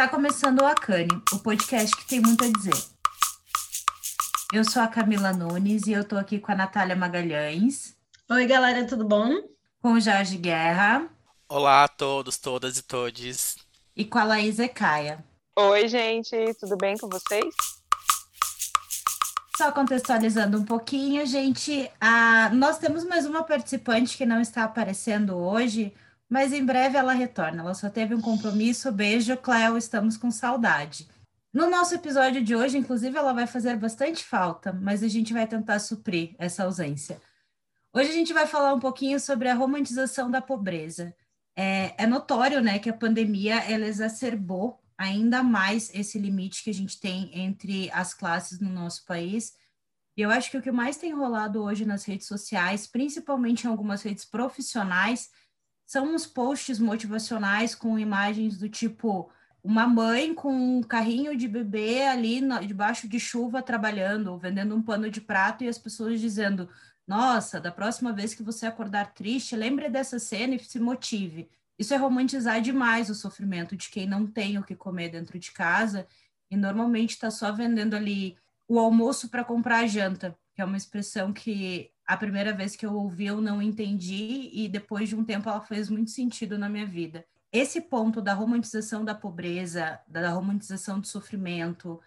Está começando o Acane, o podcast que tem muito a dizer. Eu sou a Camila Nunes e eu estou aqui com a Natália Magalhães. Oi, galera, tudo bom? Com o Jorge Guerra. Olá a todos, todas e todes. E com a Laís Ecaia. Oi, gente, tudo bem com vocês? Só contextualizando um pouquinho, gente, a... nós temos mais uma participante que não está aparecendo hoje, mas em breve ela retorna. Ela só teve um compromisso. Beijo, Cléo, estamos com saudade. No nosso episódio de hoje, inclusive, ela vai fazer bastante falta, mas a gente vai tentar suprir essa ausência. Hoje a gente vai falar um pouquinho sobre a romantização da pobreza. É, é notório, né, que a pandemia ela exacerbou ainda mais esse limite que a gente tem entre as classes no nosso país. E eu acho que o que mais tem rolado hoje nas redes sociais, principalmente em algumas redes profissionais, são uns posts motivacionais com imagens do tipo uma mãe com um carrinho de bebê ali no, debaixo de chuva trabalhando, vendendo um pano de prato e as pessoas dizendo: Nossa, da próxima vez que você acordar triste, lembre dessa cena e se motive. Isso é romantizar demais o sofrimento de quem não tem o que comer dentro de casa e normalmente está só vendendo ali o almoço para comprar a janta, que é uma expressão que a primeira vez que eu ouvi eu não entendi e depois de um tempo ela fez muito sentido na minha vida. Esse ponto da romantização da pobreza, da romantização do sofrimento,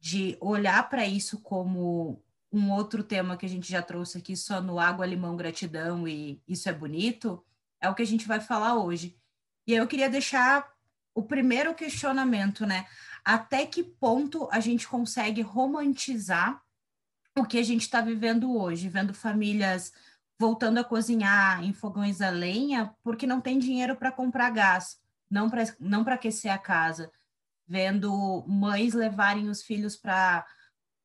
de olhar para isso como um outro tema que a gente já trouxe aqui só no água, limão, gratidão e isso é bonito, é o que a gente vai falar hoje. E eu queria deixar o primeiro questionamento, né? Até que ponto a gente consegue romantizar o que a gente está vivendo hoje, vendo famílias voltando a cozinhar em fogões a lenha porque não tem dinheiro para comprar gás, não para não para aquecer a casa, vendo mães levarem os filhos para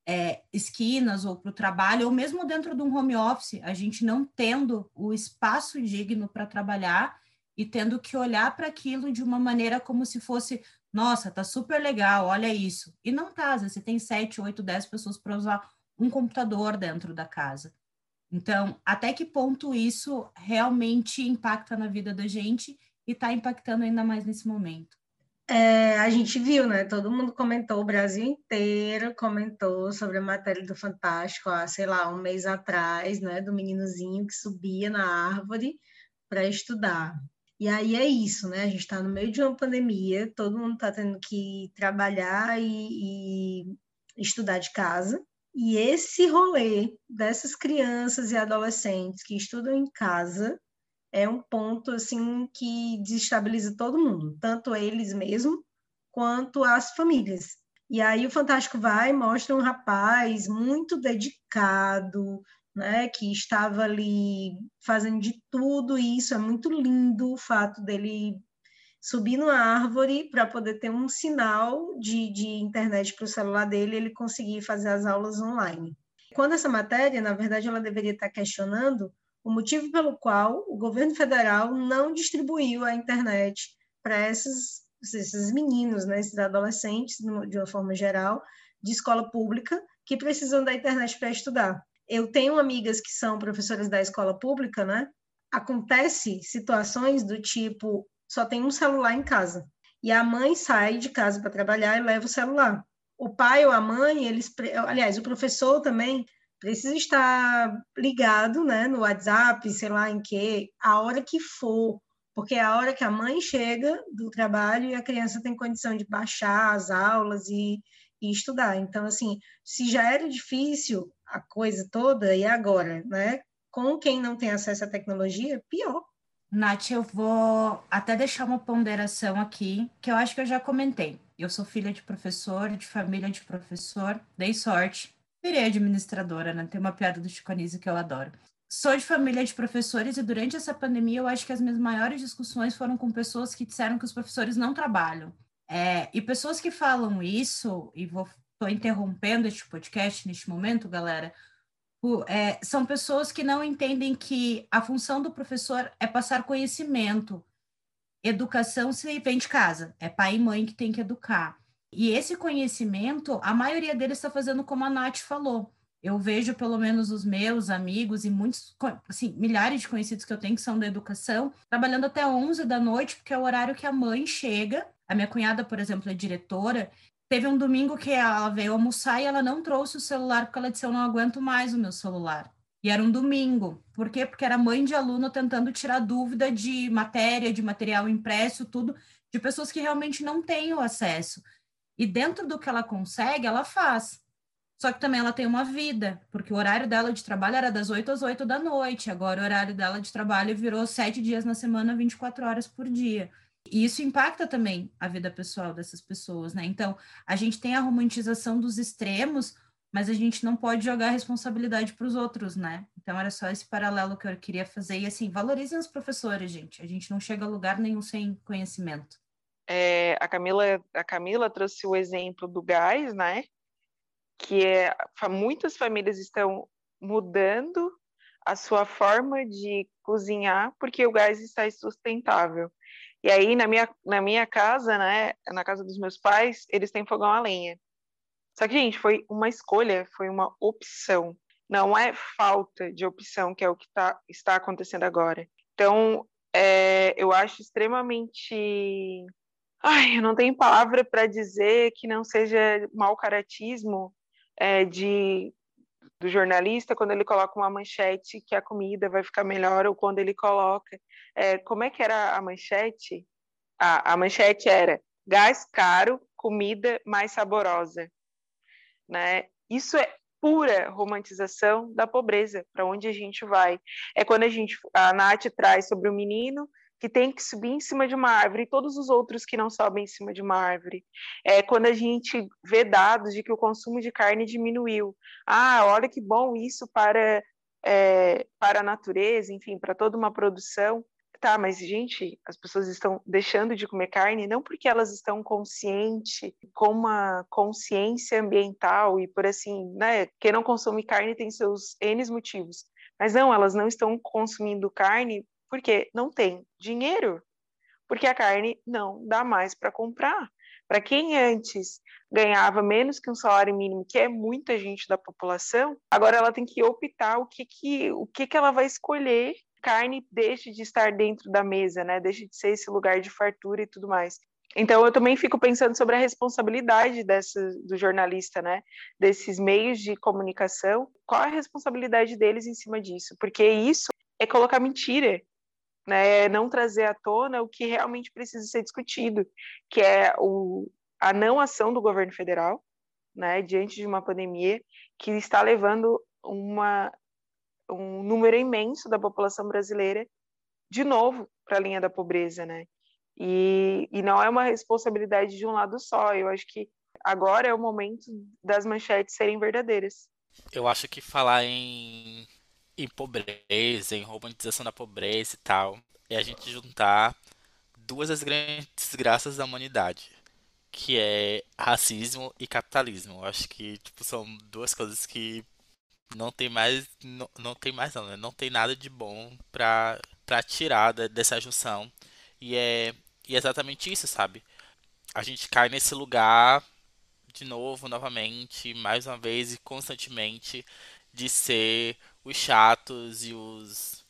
é, esquinas ou para o trabalho, ou mesmo dentro de um home office, a gente não tendo o espaço digno para trabalhar e tendo que olhar para aquilo de uma maneira como se fosse, nossa, tá super legal, olha isso. E não tá, você tem sete, oito, dez pessoas para usar um computador dentro da casa. Então, até que ponto isso realmente impacta na vida da gente e está impactando ainda mais nesse momento? É, a gente viu, né? Todo mundo comentou, o Brasil inteiro comentou sobre a matéria do Fantástico, há, sei lá, um mês atrás, né? Do meninozinho que subia na árvore para estudar. E aí é isso, né? A gente está no meio de uma pandemia, todo mundo está tendo que trabalhar e, e estudar de casa. E esse rolê dessas crianças e adolescentes que estudam em casa é um ponto assim que desestabiliza todo mundo, tanto eles mesmos quanto as famílias. E aí o Fantástico vai mostra um rapaz muito dedicado, né, que estava ali fazendo de tudo isso, é muito lindo o fato dele subir numa árvore para poder ter um sinal de, de internet para o celular dele, ele conseguir fazer as aulas online. Quando essa matéria, na verdade, ela deveria estar questionando o motivo pelo qual o governo federal não distribuiu a internet para esses, esses meninos, né, esses adolescentes, de uma forma geral, de escola pública, que precisam da internet para estudar. Eu tenho amigas que são professoras da escola pública, né? Acontece situações do tipo só tem um celular em casa. E a mãe sai de casa para trabalhar e leva o celular. O pai ou a mãe, eles, aliás, o professor também precisa estar ligado, né, no WhatsApp, sei lá em que, a hora que for, porque é a hora que a mãe chega do trabalho e a criança tem condição de baixar as aulas e, e estudar. Então, assim, se já era difícil a coisa toda, e agora, né? Com quem não tem acesso à tecnologia, pior. Nath, eu vou até deixar uma ponderação aqui, que eu acho que eu já comentei. Eu sou filha de professor, de família de professor, dei sorte. Virei administradora, né? Tem uma piada do Chico Anísio que eu adoro. Sou de família de professores e durante essa pandemia eu acho que as minhas maiores discussões foram com pessoas que disseram que os professores não trabalham. É, e pessoas que falam isso, e vou tô interrompendo este podcast neste momento, galera, é, são pessoas que não entendem que a função do professor é passar conhecimento. Educação se vem de casa, é pai e mãe que tem que educar. E esse conhecimento, a maioria deles está fazendo como a Nath falou. Eu vejo pelo menos os meus amigos e muitos, assim, milhares de conhecidos que eu tenho que são da educação, trabalhando até 11 da noite, porque é o horário que a mãe chega A minha cunhada, por exemplo, é diretora. Teve um domingo que ela veio almoçar e ela não trouxe o celular porque ela disse: Eu não aguento mais o meu celular. E era um domingo. Por quê? Porque era mãe de aluno tentando tirar dúvida de matéria, de material impresso, tudo, de pessoas que realmente não têm o acesso. E dentro do que ela consegue, ela faz. Só que também ela tem uma vida, porque o horário dela de trabalho era das 8 às 8 da noite, agora o horário dela de trabalho virou sete dias na semana, 24 horas por dia. E isso impacta também a vida pessoal dessas pessoas, né? Então, a gente tem a romantização dos extremos, mas a gente não pode jogar a responsabilidade para os outros, né? Então era só esse paralelo que eu queria fazer. E assim, valorizem os professores, gente. A gente não chega a lugar nenhum sem conhecimento. É, a, Camila, a Camila trouxe o exemplo do gás, né? Que é, muitas famílias estão mudando a sua forma de cozinhar porque o gás está insustentável. E aí, na minha, na minha casa, né, na casa dos meus pais, eles têm fogão a lenha. Só que, gente, foi uma escolha, foi uma opção. Não é falta de opção, que é o que tá, está acontecendo agora. Então, é, eu acho extremamente. Ai, eu não tenho palavra para dizer que não seja mau caratismo é, de, do jornalista quando ele coloca uma manchete que a comida vai ficar melhor, ou quando ele coloca. É, como é que era a manchete? A, a manchete era gás caro, comida mais saborosa né? Isso é pura romantização da pobreza, para onde a gente vai. É quando a gente a Nath traz sobre o menino que tem que subir em cima de uma árvore e todos os outros que não sobem em cima de uma árvore. É quando a gente vê dados de que o consumo de carne diminuiu. Ah, olha que bom isso para é, para a natureza, enfim, para toda uma produção. Tá, mas gente, as pessoas estão deixando de comer carne não porque elas estão conscientes, com uma consciência ambiental e por assim, né? Quem não consome carne tem seus N motivos. Mas não, elas não estão consumindo carne porque não tem dinheiro. Porque a carne não dá mais para comprar. Para quem antes ganhava menos que um salário mínimo, que é muita gente da população, agora ela tem que optar o que, que, o que, que ela vai escolher carne deixe de estar dentro da mesa, né? Deixe de ser esse lugar de fartura e tudo mais. Então eu também fico pensando sobre a responsabilidade dessa, do jornalista, né? Desses meios de comunicação, qual a responsabilidade deles em cima disso? Porque isso é colocar mentira, né? Não trazer à tona o que realmente precisa ser discutido, que é o, a não ação do governo federal, né? Diante de uma pandemia que está levando uma um número imenso da população brasileira de novo para a linha da pobreza, né? E, e não é uma responsabilidade de um lado só. Eu acho que agora é o momento das manchetes serem verdadeiras. Eu acho que falar em, em pobreza, em romantização da pobreza e tal, é a gente juntar duas das grandes desgraças da humanidade, que é racismo e capitalismo. Eu acho que tipo, são duas coisas que não tem mais não, não tem mais não, né? não tem nada de bom pra, pra tirar dessa junção e é, e é exatamente isso sabe a gente cai nesse lugar de novo novamente mais uma vez e constantemente de ser os chatos e os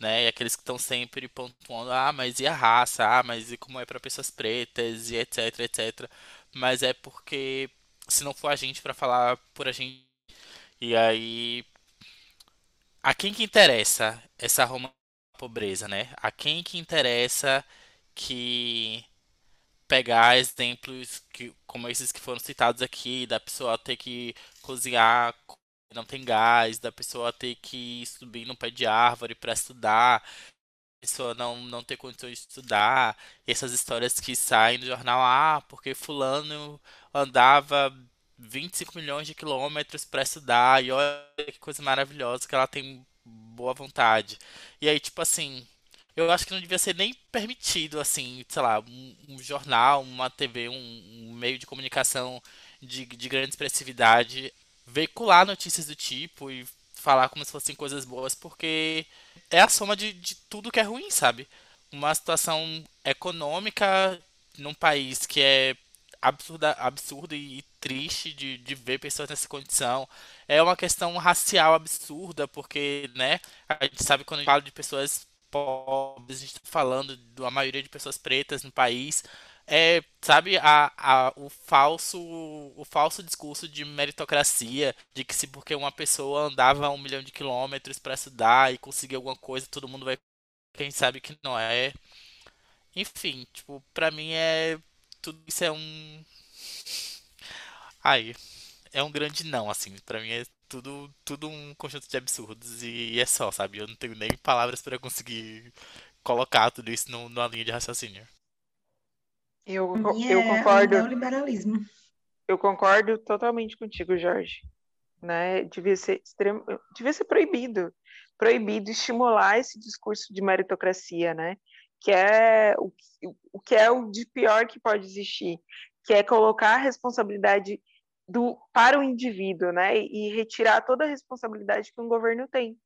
né, e aqueles que estão sempre pontuando, ah, mas e a raça, ah, mas e como é para pessoas pretas e etc, etc. Mas é porque se não for a gente para falar por a gente e aí, a quem que interessa essa Roma pobreza, né? A quem que interessa que pegar exemplos que, como esses que foram citados aqui, da pessoa ter que cozinhar, não tem gás, da pessoa ter que subir no pé de árvore para estudar, pessoa não, não ter condições de estudar, essas histórias que saem do jornal, ah, porque fulano andava 25 milhões de quilômetros para estudar e olha que coisa maravilhosa que ela tem boa vontade. E aí, tipo assim, eu acho que não devia ser nem permitido, assim, sei lá, um, um jornal, uma TV, um, um, meio de comunicação de, de grande expressividade veicular notícias do tipo e falar como se fossem coisas boas, porque é a soma de, de tudo que é ruim, sabe? Uma situação econômica num país que é absurda, absurdo e triste de, de ver pessoas nessa condição. É uma questão racial absurda, porque, né, a gente sabe quando a gente fala de pessoas pobres, a gente está falando da maioria de pessoas pretas no país, é, sabe, a, a, o falso o falso discurso de meritocracia, de que se porque uma pessoa andava um milhão de quilômetros para estudar e conseguir alguma coisa, todo mundo vai. Quem sabe que não é. Enfim, tipo, pra mim é. Tudo isso é um. Ai, é um grande não, assim. Pra mim é tudo, tudo um conjunto de absurdos e, e é só, sabe? Eu não tenho nem palavras para conseguir colocar tudo isso no, numa linha de raciocínio. Eu, eu é concordo. o neoliberalismo. Eu concordo totalmente contigo, Jorge. Né? Devia ser extremo, devia ser proibido, proibido estimular esse discurso de meritocracia, né? Que é o, o que é o de pior que pode existir, que é colocar a responsabilidade do para o indivíduo, né? E retirar toda a responsabilidade que um governo tem,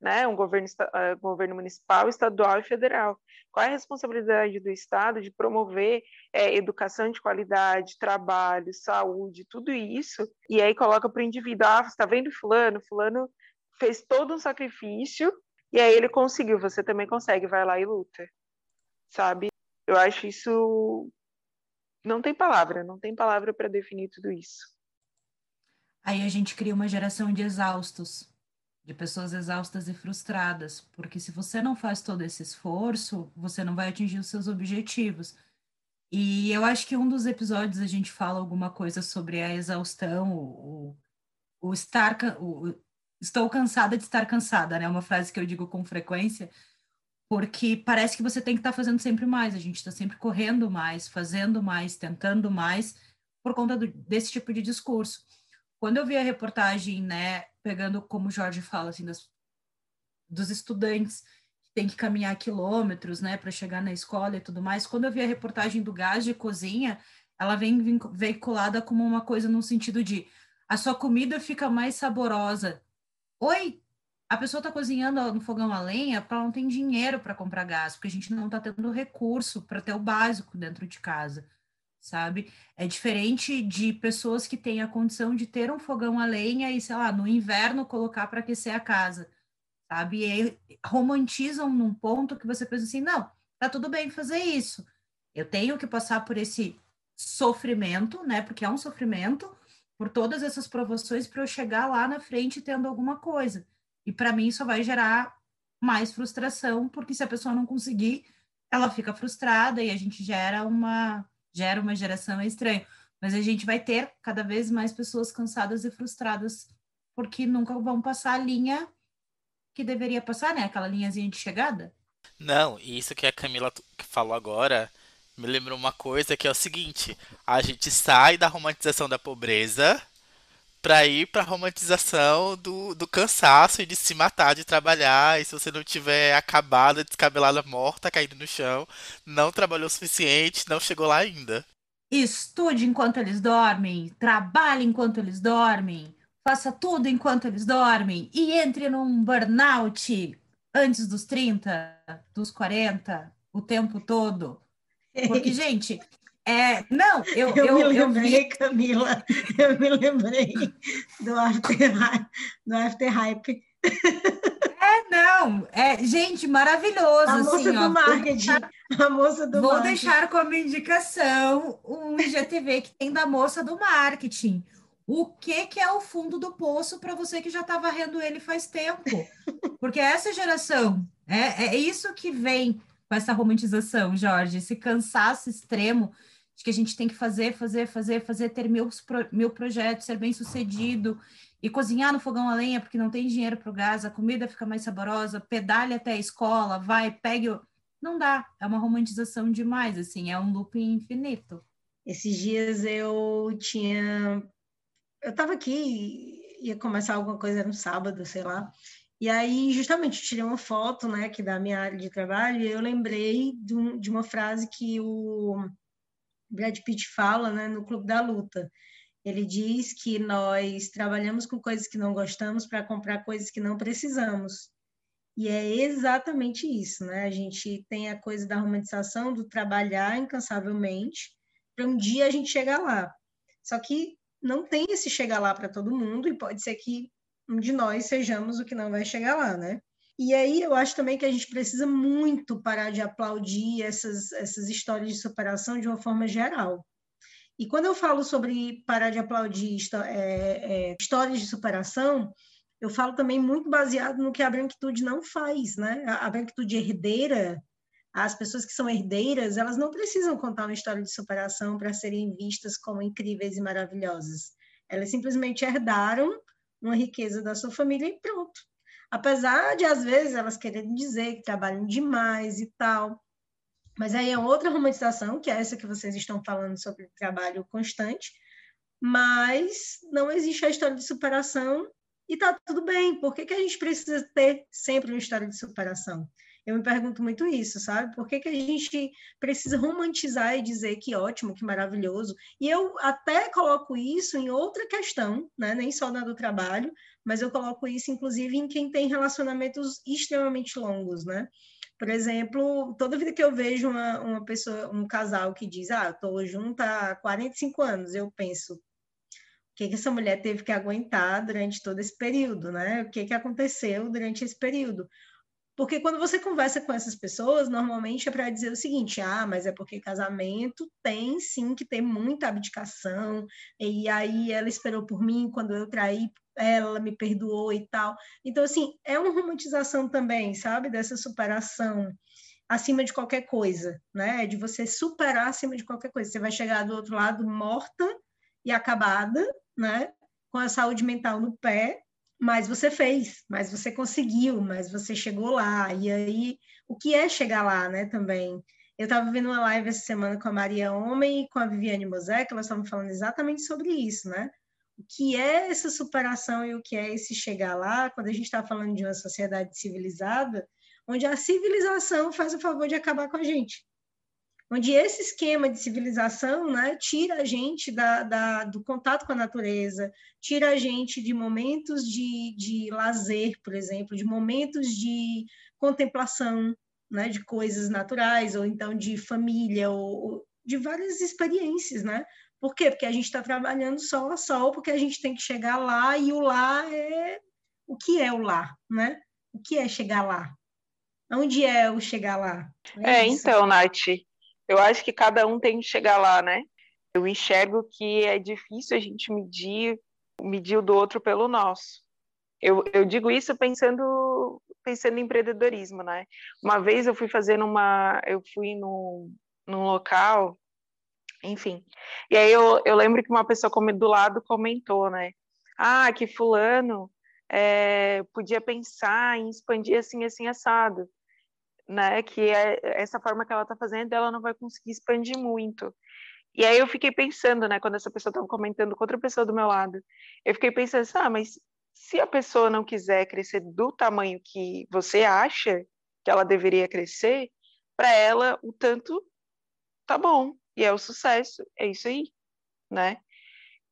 né? Um governo, eh, governo municipal, estadual e federal. Qual é a responsabilidade do Estado de promover é, educação de qualidade, trabalho, saúde, tudo isso, e aí coloca para o indivíduo, ah, você está vendo fulano? Fulano fez todo um sacrifício, e aí ele conseguiu, você também consegue, vai lá e luta, sabe? Eu acho isso... Não tem palavra, não tem palavra para definir tudo isso. Aí a gente cria uma geração de exaustos, de pessoas exaustas e frustradas, porque se você não faz todo esse esforço, você não vai atingir os seus objetivos. E eu acho que um dos episódios a gente fala alguma coisa sobre a exaustão, o, o, o estar, o, estou cansada de estar cansada, né? Uma frase que eu digo com frequência, porque parece que você tem que estar fazendo sempre mais, a gente está sempre correndo mais, fazendo mais, tentando mais, por conta do- desse tipo de discurso. Quando eu vi a reportagem, né, pegando como o Jorge fala, assim, das, dos estudantes que têm que caminhar quilômetros, né, para chegar na escola e tudo mais, quando eu vi a reportagem do gás de cozinha, ela vem veiculada como uma coisa no sentido de a sua comida fica mais saborosa. Oi, a pessoa está cozinhando no fogão a lenha porque ela não tem dinheiro para comprar gás, porque a gente não está tendo recurso para ter o básico dentro de casa, sabe? É diferente de pessoas que têm a condição de ter um fogão a lenha e, sei lá, no inverno colocar para aquecer a casa, sabe? E aí romantizam num ponto que você pensa assim, não, tá tudo bem fazer isso. Eu tenho que passar por esse sofrimento, né? Porque é um sofrimento, por todas essas provações para eu chegar lá na frente tendo alguma coisa. E para mim isso vai gerar mais frustração, porque se a pessoa não conseguir, ela fica frustrada e a gente gera uma gera uma geração é estranho. Mas a gente vai ter cada vez mais pessoas cansadas e frustradas porque nunca vão passar a linha que deveria passar, né? Aquela linhazinha de chegada. Não, e isso que a Camila falou agora me lembrou uma coisa que é o seguinte: a gente sai da romantização da pobreza pra ir pra romantização do, do cansaço e de se matar de trabalhar. E se você não tiver acabada, descabelada, morta, caída no chão, não trabalhou o suficiente, não chegou lá ainda. Estude enquanto eles dormem, trabalhe enquanto eles dormem, faça tudo enquanto eles dormem e entre num burnout antes dos 30, dos 40, o tempo todo. Porque, gente, é. Não, eu, Eu, eu, me eu vi. lembrei, Camila, eu me lembrei do After, do after Hype. É, não, é, gente, maravilhoso. A moça assim, do ó, marketing. A moça do Vou marketing. deixar como indicação um IGTV que tem da moça do marketing. O que que é o fundo do poço para você que já está varrendo ele faz tempo? Porque essa geração, é, é isso que vem com essa romantização, Jorge, esse cansaço extremo de que a gente tem que fazer, fazer, fazer, fazer, ter mil, pro- mil projetos, ser bem sucedido e cozinhar no fogão a lenha porque não tem dinheiro para o gás, a comida fica mais saborosa, pedale até a escola, vai, pegue o não dá, é uma romantização demais, assim, é um looping infinito. Esses dias eu tinha. Eu estava aqui, ia começar alguma coisa, um sábado, sei lá. E aí, justamente, eu tirei uma foto, né, aqui da minha área de trabalho, e eu lembrei de, um- de uma frase que o Brad Pitt fala, né, no Clube da Luta. Ele diz que nós trabalhamos com coisas que não gostamos para comprar coisas que não precisamos. E é exatamente isso, né? A gente tem a coisa da romantização do trabalhar incansavelmente para um dia a gente chegar lá. Só que não tem esse chegar lá para todo mundo e pode ser que um de nós sejamos o que não vai chegar lá, né? E aí eu acho também que a gente precisa muito parar de aplaudir essas, essas histórias de superação de uma forma geral. E quando eu falo sobre parar de aplaudir é, é, histórias de superação, eu falo também muito baseado no que a branquitude não faz, né? A, a branquitude herdeira, as pessoas que são herdeiras, elas não precisam contar uma história de superação para serem vistas como incríveis e maravilhosas. Elas simplesmente herdaram uma riqueza da sua família e pronto. Apesar de, às vezes, elas quererem dizer que trabalham demais e tal. Mas aí é outra romantização, que é essa que vocês estão falando sobre trabalho constante. Mas não existe a história de superação e tá tudo bem. Por que, que a gente precisa ter sempre uma história de superação? Eu me pergunto muito isso, sabe? Por que, que a gente precisa romantizar e dizer que ótimo, que maravilhoso? E eu até coloco isso em outra questão, né? nem só na do trabalho, mas eu coloco isso, inclusive, em quem tem relacionamentos extremamente longos, né? Por exemplo, toda vida que eu vejo uma, uma pessoa, um casal que diz, ah, tô junto há 45 anos, eu penso, o que, que essa mulher teve que aguentar durante todo esse período, né? O que, que aconteceu durante esse período? Porque quando você conversa com essas pessoas, normalmente é para dizer o seguinte: ah, mas é porque casamento tem sim que ter muita abdicação, e aí ela esperou por mim quando eu traí, ela me perdoou e tal. Então, assim, é uma romantização também, sabe, dessa superação acima de qualquer coisa, né? De você superar acima de qualquer coisa. Você vai chegar do outro lado morta e acabada, né? Com a saúde mental no pé, mas você fez, mas você conseguiu, mas você chegou lá. E aí, o que é chegar lá, né, também? Eu estava vendo uma live essa semana com a Maria Homem e com a Viviane Mosé, que elas estavam falando exatamente sobre isso, né? O que é essa superação e o que é esse chegar lá, quando a gente está falando de uma sociedade civilizada, onde a civilização faz o favor de acabar com a gente onde esse esquema de civilização né, tira a gente da, da, do contato com a natureza, tira a gente de momentos de, de lazer, por exemplo, de momentos de contemplação né, de coisas naturais, ou então de família, ou, ou de várias experiências, né? Por quê? Porque a gente está trabalhando sol a sol, porque a gente tem que chegar lá, e o lá é... O que é o lá, né? O que é chegar lá? Onde é o chegar lá? É, é então, Nath, eu acho que cada um tem que chegar lá, né? Eu enxergo que é difícil a gente medir, medir o do outro pelo nosso. Eu, eu digo isso pensando pensando em empreendedorismo, né? Uma vez eu fui fazendo uma, eu fui no, num local, enfim, e aí eu, eu lembro que uma pessoa do lado comentou, né? Ah, que fulano é, podia pensar em expandir assim, assim, assado né? Que é essa forma que ela está fazendo, ela não vai conseguir expandir muito. E aí eu fiquei pensando, né, quando essa pessoa estava comentando com outra pessoa do meu lado, eu fiquei pensando assim, ah, mas se a pessoa não quiser crescer do tamanho que você acha que ela deveria crescer, para ela o tanto tá bom, e é o sucesso, é isso aí, né?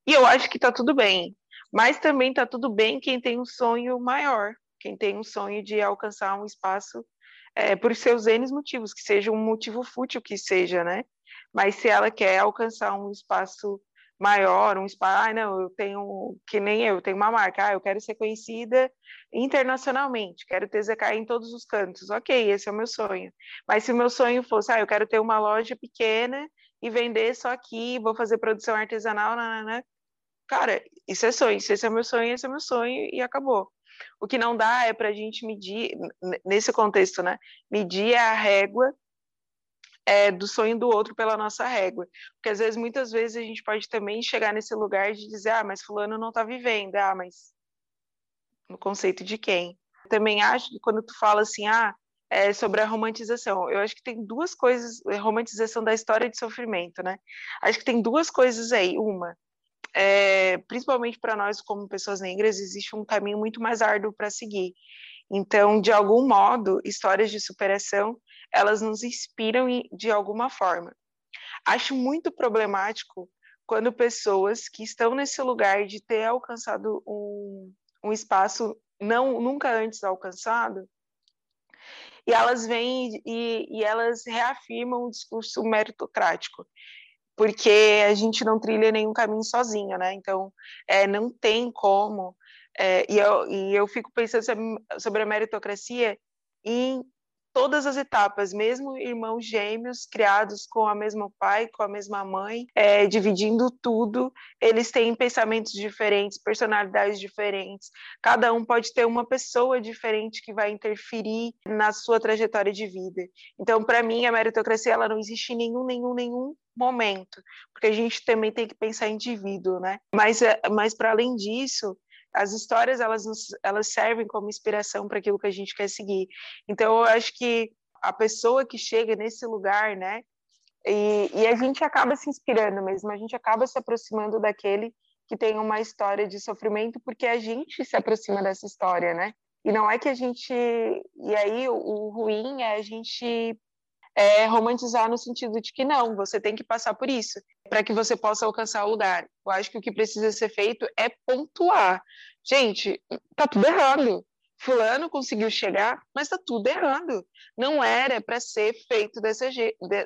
E eu acho que tá tudo bem, mas também tá tudo bem quem tem um sonho maior, quem tem um sonho de alcançar um espaço é, por seus N motivos, que seja um motivo fútil que seja, né? Mas se ela quer alcançar um espaço maior, um espaço, ah, não, eu tenho, que nem eu, tenho uma marca, ah, eu quero ser conhecida internacionalmente, quero ter ZK em todos os cantos, ok, esse é o meu sonho. Mas se o meu sonho fosse, ah, eu quero ter uma loja pequena e vender só aqui, vou fazer produção artesanal, nanana, cara, isso é sonho, se esse é o meu sonho, esse é o meu sonho e acabou. O que não dá é para a gente medir, nesse contexto, né? Medir a régua é, do sonho do outro pela nossa régua. Porque às vezes, muitas vezes, a gente pode também chegar nesse lugar de dizer, ah, mas fulano não está vivendo, ah, mas no conceito de quem? Também acho que quando tu fala assim, ah, é sobre a romantização, eu acho que tem duas coisas, romantização da história de sofrimento, né? Acho que tem duas coisas aí. Uma, é, principalmente para nós como pessoas negras, existe um caminho muito mais árduo para seguir. Então, de algum modo, histórias de superação, elas nos inspiram de alguma forma. Acho muito problemático quando pessoas que estão nesse lugar de ter alcançado um, um espaço não nunca antes alcançado, e elas vêm e, e elas reafirmam o discurso meritocrático porque a gente não trilha nenhum caminho sozinho, né? Então, é, não tem como É, e, eu, e eu fico pensando sobre a meritocracia em todas as etapas, mesmo irmãos gêmeos criados com a mesma pai, com a mesma mãe, é, dividindo tudo, eles têm pensamentos diferentes, personalidades diferentes. Cada um pode ter uma pessoa diferente que vai interferir na sua trajetória de vida. Então, para mim, a meritocracia ela não existe em nenhum, nenhum, nenhum momento, porque a gente também tem que pensar indivíduo, né? Mas, é, mas para além disso, as histórias elas, elas servem como inspiração para aquilo que a gente quer seguir. Então, eu acho que a pessoa que chega nesse lugar, né, e, e, a gente acaba se inspirando mesmo, a gente acaba se aproximando daquele que tem uma história de sofrimento, porque a gente se aproxima dessa história, né? E não é que a gente. E aí, o, o ruim é a gente é, romantizar no sentido de que não, você tem que passar por isso para que você possa alcançar o lugar. Eu acho que o que precisa ser feito é pontuar. Gente, tá tudo errado. Fulano conseguiu chegar, mas tá tudo errado. Não era para ser feito dessa,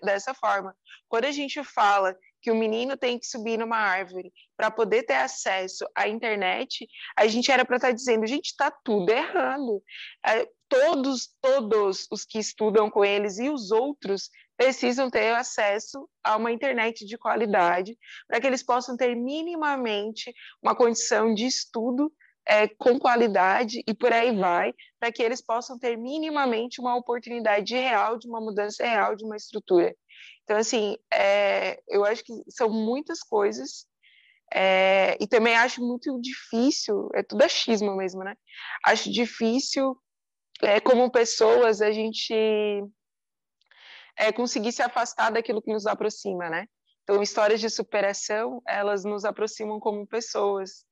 dessa forma. Quando a gente fala que o menino tem que subir numa árvore para poder ter acesso à internet, a gente era para estar tá dizendo, gente, está tudo errado. É, todos, todos os que estudam com eles e os outros precisam ter acesso a uma internet de qualidade para que eles possam ter minimamente uma condição de estudo é, com qualidade e por aí vai, para que eles possam ter minimamente uma oportunidade real de uma mudança real de uma estrutura. Então, assim, é, eu acho que são muitas coisas é, e também acho muito difícil, é tudo achismo mesmo, né? Acho difícil, é, como pessoas, a gente é, conseguir se afastar daquilo que nos aproxima, né? Então, histórias de superação, elas nos aproximam como pessoas.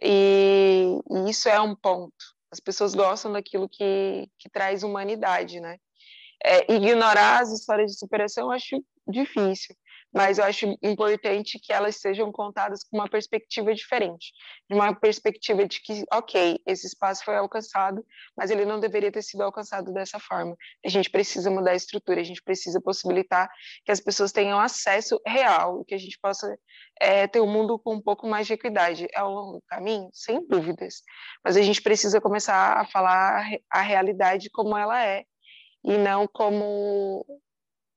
E, e isso é um ponto. As pessoas gostam daquilo que, que traz humanidade, né? É, ignorar as histórias de superação eu acho difícil, mas eu acho importante que elas sejam contadas com uma perspectiva diferente, de uma perspectiva de que, ok, esse espaço foi alcançado, mas ele não deveria ter sido alcançado dessa forma. A gente precisa mudar a estrutura, a gente precisa possibilitar que as pessoas tenham acesso real, que a gente possa é, ter um mundo com um pouco mais de equidade. É um longo caminho, sem dúvidas, mas a gente precisa começar a falar a realidade como ela é e não como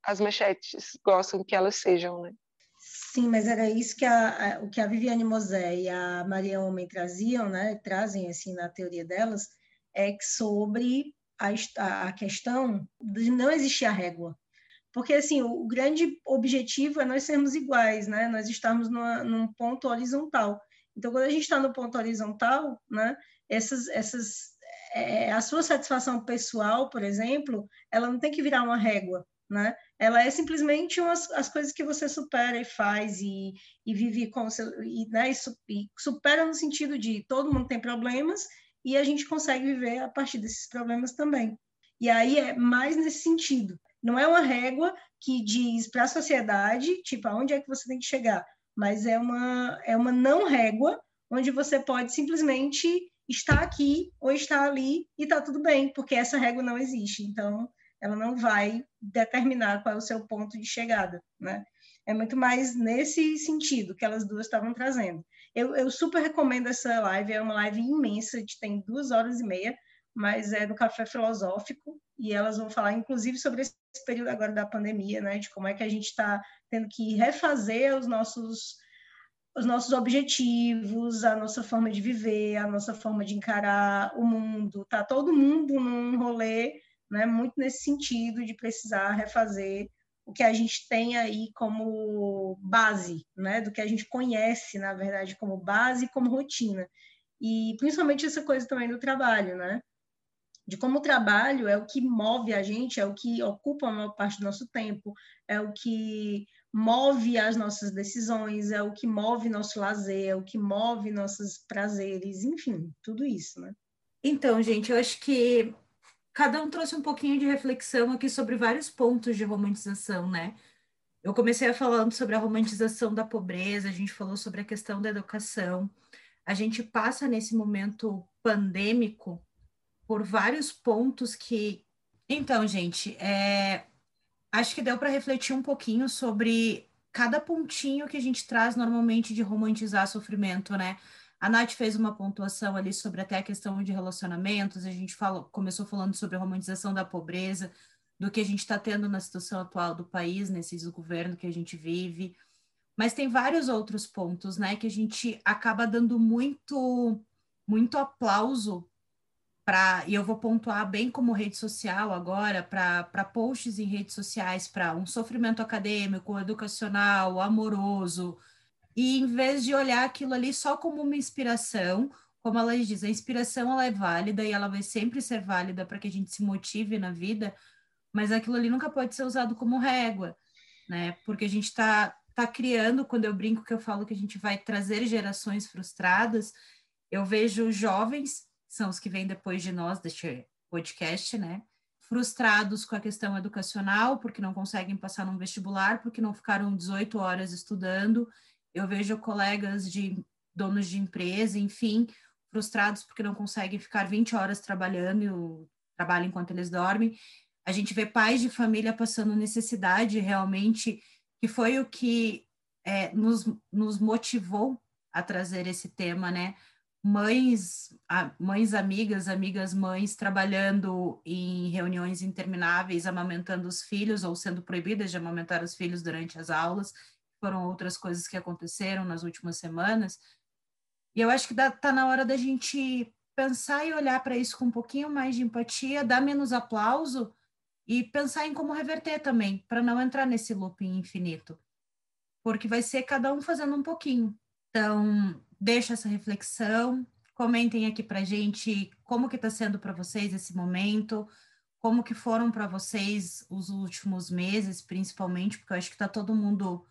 as manchetes gostam que elas sejam, né? Sim, mas era isso que a, a, o que a Viviane Mosé e a Maria Homem traziam, né? Trazem assim na teoria delas, é que sobre a, a questão de não existir a régua. Porque assim, o, o grande objetivo é nós sermos iguais, né? Nós estarmos numa, num ponto horizontal. Então, quando a gente está no ponto horizontal, né? Essas, essas é, a sua satisfação pessoal, por exemplo, ela não tem que virar uma régua, né? Ela é simplesmente umas, as coisas que você supera e faz e, e vive com seu, e, né, e supera no sentido de todo mundo tem problemas e a gente consegue viver a partir desses problemas também. E aí é mais nesse sentido. Não é uma régua que diz para a sociedade, tipo, aonde é que você tem que chegar, mas é uma, é uma não régua onde você pode simplesmente está aqui ou está ali e está tudo bem, porque essa régua não existe. Então, ela não vai determinar qual é o seu ponto de chegada, né? É muito mais nesse sentido que elas duas estavam trazendo. Eu, eu super recomendo essa live, é uma live imensa, tem duas horas e meia, mas é do Café Filosófico, e elas vão falar, inclusive, sobre esse período agora da pandemia, né? De como é que a gente está tendo que refazer os nossos os nossos objetivos, a nossa forma de viver, a nossa forma de encarar o mundo. Tá todo mundo num rolê, né, muito nesse sentido de precisar refazer o que a gente tem aí como base, né, do que a gente conhece, na verdade, como base e como rotina. E principalmente essa coisa também do trabalho, né? De como o trabalho é o que move a gente, é o que ocupa a maior parte do nosso tempo, é o que move as nossas decisões, é o que move nosso lazer, é o que move nossos prazeres, enfim, tudo isso, né? Então, gente, eu acho que cada um trouxe um pouquinho de reflexão aqui sobre vários pontos de romantização, né? Eu comecei falando sobre a romantização da pobreza, a gente falou sobre a questão da educação. A gente passa nesse momento pandêmico por vários pontos que. Então, gente, é, acho que deu para refletir um pouquinho sobre cada pontinho que a gente traz normalmente de romantizar sofrimento, né? A Nath fez uma pontuação ali sobre até a questão de relacionamentos, a gente fala, começou falando sobre a romantização da pobreza, do que a gente está tendo na situação atual do país, nesse desgoverno que a gente vive. Mas tem vários outros pontos, né, que a gente acaba dando muito, muito aplauso para, e eu vou pontuar bem como rede social agora, para posts em redes sociais, para um sofrimento acadêmico, educacional, amoroso, e em vez de olhar aquilo ali só como uma inspiração, como ela diz, a inspiração ela é válida e ela vai sempre ser válida para que a gente se motive na vida, mas aquilo ali nunca pode ser usado como régua, né? Porque a gente está tá criando, quando eu brinco que eu falo que a gente vai trazer gerações frustradas, eu vejo jovens, são os que vêm depois de nós, deste podcast, né? Frustrados com a questão educacional, porque não conseguem passar num vestibular, porque não ficaram 18 horas estudando. Eu vejo colegas de donos de empresa, enfim, frustrados porque não conseguem ficar 20 horas trabalhando e o trabalho enquanto eles dormem. A gente vê pais de família passando necessidade realmente, que foi o que é, nos, nos motivou a trazer esse tema, né? Mães, mães amigas, amigas mães trabalhando em reuniões intermináveis, amamentando os filhos ou sendo proibidas de amamentar os filhos durante as aulas. Foram outras coisas que aconteceram nas últimas semanas. E eu acho que está na hora da gente pensar e olhar para isso com um pouquinho mais de empatia, dar menos aplauso e pensar em como reverter também, para não entrar nesse looping infinito. Porque vai ser cada um fazendo um pouquinho. Então, deixa essa reflexão, comentem aqui para gente como que está sendo para vocês esse momento, como que foram para vocês os últimos meses, principalmente, porque eu acho que está todo mundo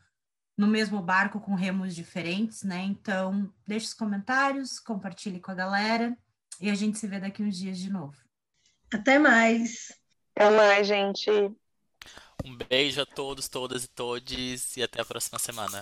no mesmo barco com remos diferentes, né? Então, deixe os comentários, compartilhe com a galera e a gente se vê daqui uns dias de novo. Até mais! Até mais, gente. Um beijo a todos, todas e todes e até a próxima semana.